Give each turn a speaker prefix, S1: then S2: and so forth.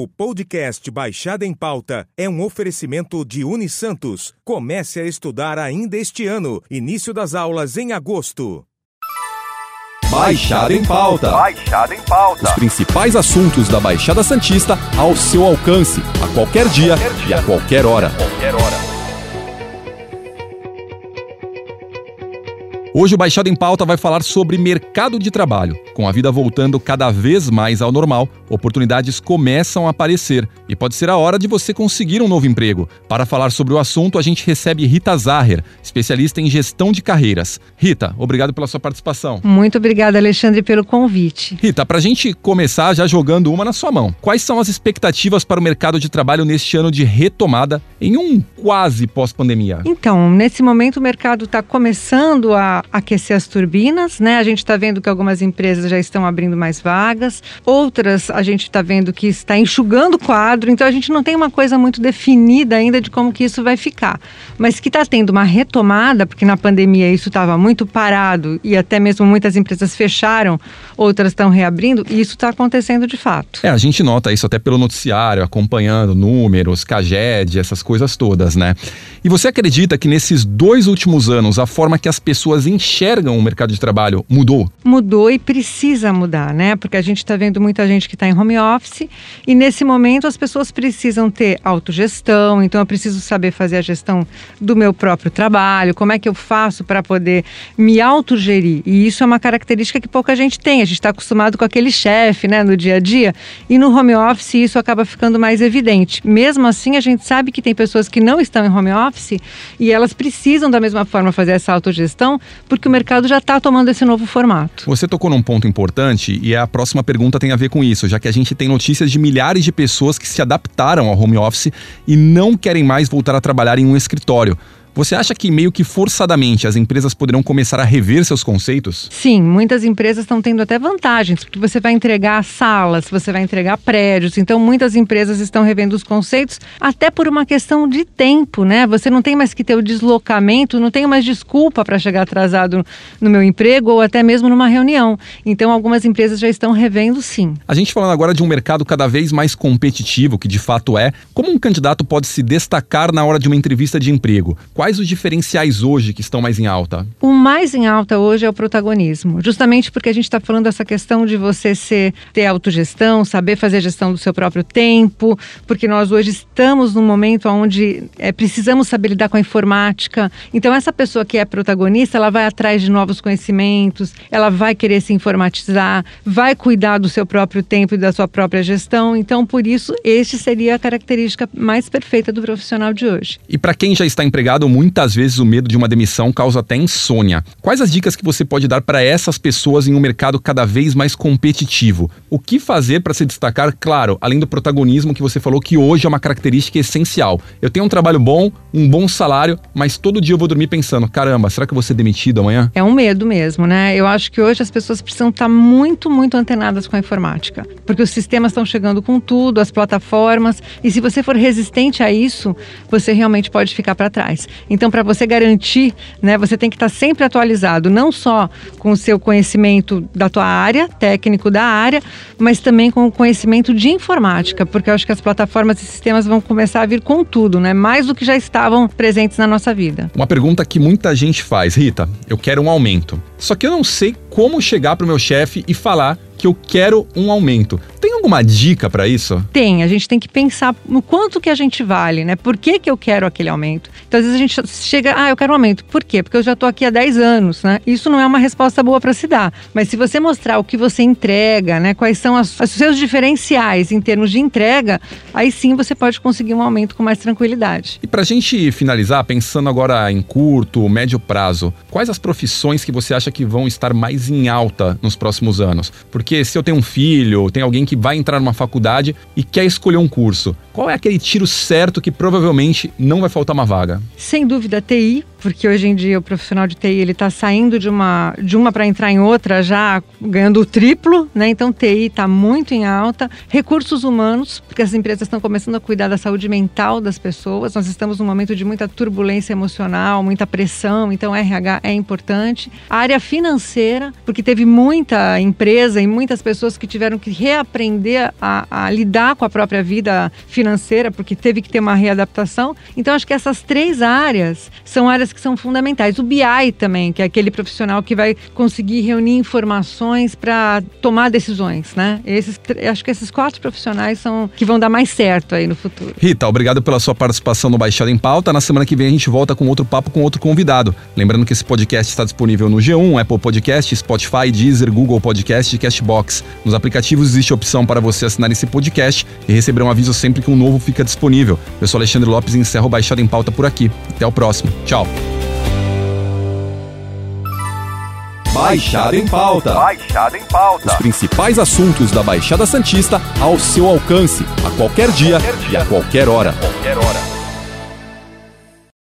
S1: O podcast Baixada em Pauta é um oferecimento de Unisantos. Comece a estudar ainda este ano. Início das aulas em agosto.
S2: Baixada em Pauta.
S3: Baixada em Pauta.
S2: Os principais assuntos da Baixada Santista ao seu alcance, a qualquer dia,
S3: qualquer dia.
S2: e a qualquer hora.
S3: Qualquer hora.
S2: Hoje o Baixada em Pauta vai falar sobre mercado de trabalho. Com a vida voltando cada vez mais ao normal, oportunidades começam a aparecer e pode ser a hora de você conseguir um novo emprego. Para falar sobre o assunto, a gente recebe Rita Zaher, especialista em gestão de carreiras. Rita, obrigado pela sua participação.
S4: Muito obrigada, Alexandre, pelo convite.
S2: Rita, para a gente começar já jogando uma na sua mão, quais são as expectativas para o mercado de trabalho neste ano de retomada em um quase pós-pandemia?
S4: Então, nesse momento o mercado está começando a aquecer as turbinas, né? A gente está vendo que algumas empresas já estão abrindo mais vagas, outras a gente está vendo que está enxugando o quadro, então a gente não tem uma coisa muito definida ainda de como que isso vai ficar. Mas que está tendo uma retomada, porque na pandemia isso estava muito parado e até mesmo muitas empresas fecharam, outras estão reabrindo, e isso está acontecendo de fato.
S2: É, a gente nota isso até pelo noticiário, acompanhando números, CAGED, essas coisas todas, né? E você acredita que nesses dois últimos anos a forma que as pessoas enxergam o mercado de trabalho mudou?
S4: Mudou e precisa mudar, né? Porque a gente está vendo muita gente que está em home office e nesse momento as pessoas precisam ter autogestão, então eu preciso saber fazer a gestão do meu próprio trabalho, como é que eu faço para poder me autogerir. E isso é uma característica que pouca gente tem. A gente está acostumado com aquele chefe, né, no dia a dia, e no home office isso acaba ficando mais evidente. Mesmo assim, a gente sabe que tem pessoas que não estão em home office e elas precisam da mesma forma fazer essa autogestão, porque o mercado já está tomando esse novo formato.
S2: Você tocou num ponto importante e a próxima pergunta tem a ver com isso, já que a gente tem notícias de milhares de pessoas que se adaptaram ao home office e não querem mais voltar a trabalhar em um escritório. Você acha que meio que forçadamente as empresas poderão começar a rever seus conceitos?
S4: Sim, muitas empresas estão tendo até vantagens, porque você vai entregar salas, você vai entregar prédios, então muitas empresas estão revendo os conceitos até por uma questão de tempo, né? Você não tem mais que ter o deslocamento, não tem mais desculpa para chegar atrasado no meu emprego ou até mesmo numa reunião. Então algumas empresas já estão revendo sim.
S2: A gente falando agora de um mercado cada vez mais competitivo, que de fato é, como um candidato pode se destacar na hora de uma entrevista de emprego? Quais os diferenciais hoje que estão mais em alta?
S4: O mais em alta hoje é o protagonismo, justamente porque a gente está falando dessa questão de você ser, ter autogestão, saber fazer gestão do seu próprio tempo, porque nós hoje estamos num momento onde é, precisamos saber lidar com a informática. Então, essa pessoa que é protagonista, ela vai atrás de novos conhecimentos, ela vai querer se informatizar, vai cuidar do seu próprio tempo e da sua própria gestão. Então, por isso, este seria a característica mais perfeita do profissional de hoje.
S2: E para quem já está empregado, muitas vezes o medo de uma demissão causa até insônia. Quais as dicas que você pode dar para essas pessoas em um mercado cada vez mais competitivo? O que fazer para se destacar, claro, além do protagonismo que você falou que hoje é uma característica essencial. Eu tenho um trabalho bom, um bom salário, mas todo dia eu vou dormir pensando: caramba, será que eu vou ser demitido amanhã?
S4: É um medo mesmo, né? Eu acho que hoje as pessoas precisam estar muito, muito antenadas com a informática, porque os sistemas estão chegando com tudo, as plataformas, e se você for resistente a isso, você realmente pode ficar para trás. Então, para você garantir, né, você tem que estar sempre atualizado, não só com o seu conhecimento da tua área, técnico da área, mas também com o conhecimento de informática, porque eu acho que as plataformas e sistemas vão começar a vir com tudo, né? Mais do que já estavam presentes na nossa vida.
S2: Uma pergunta que muita gente faz, Rita, eu quero um aumento. Só que eu não sei como chegar pro meu chefe e falar que eu quero um aumento. Tem alguma dica para isso?
S4: Tem, a gente tem que pensar no quanto que a gente vale, né? Por que, que eu quero aquele aumento? Então, às vezes a gente chega, ah, eu quero um aumento. Por quê? Porque eu já estou aqui há 10 anos, né? Isso não é uma resposta boa para se dar. Mas se você mostrar o que você entrega, né? Quais são as, os seus diferenciais em termos de entrega, aí sim você pode conseguir um aumento com mais tranquilidade.
S2: E para a gente finalizar, pensando agora em curto, médio prazo, quais as profissões que você acha que vão estar mais em alta nos próximos anos? Porque porque se eu tenho um filho, tem alguém que vai entrar numa faculdade e quer escolher um curso, qual é aquele tiro certo que provavelmente não vai faltar uma vaga?
S4: Sem dúvida, TI, porque hoje em dia o profissional de TI ele está saindo de uma, de uma para entrar em outra já ganhando o triplo, né? Então TI está muito em alta. Recursos humanos, porque as empresas estão começando a cuidar da saúde mental das pessoas. Nós estamos num momento de muita turbulência emocional, muita pressão, então RH é importante. A área financeira, porque teve muita empresa e muitas pessoas que tiveram que reaprender a, a lidar com a própria vida financeira, porque teve que ter uma readaptação. Então acho que essas três áreas são áreas que são fundamentais. O BI também, que é aquele profissional que vai conseguir reunir informações para tomar decisões, né? Esses, acho que esses quatro profissionais são que vão dar mais certo aí no futuro.
S2: Rita, obrigado pela sua participação no Baixada em Pauta. Na semana que vem a gente volta com outro papo com outro convidado. Lembrando que esse podcast está disponível no G1, Apple Podcast, Spotify, Deezer, Google Podcast e Castbox. Nos aplicativos existe a opção para você assinar esse podcast e receber um aviso sempre que um novo fica disponível. Eu sou Alexandre Lopes e encerro o Baixada em Pauta por aqui. Até o próximo. Tchau.
S1: Baixada em Pauta.
S3: Baixada em Pauta.
S1: Os principais assuntos da Baixada Santista ao seu alcance, a qualquer dia, qualquer dia. e a qualquer hora.
S3: Qualquer hora.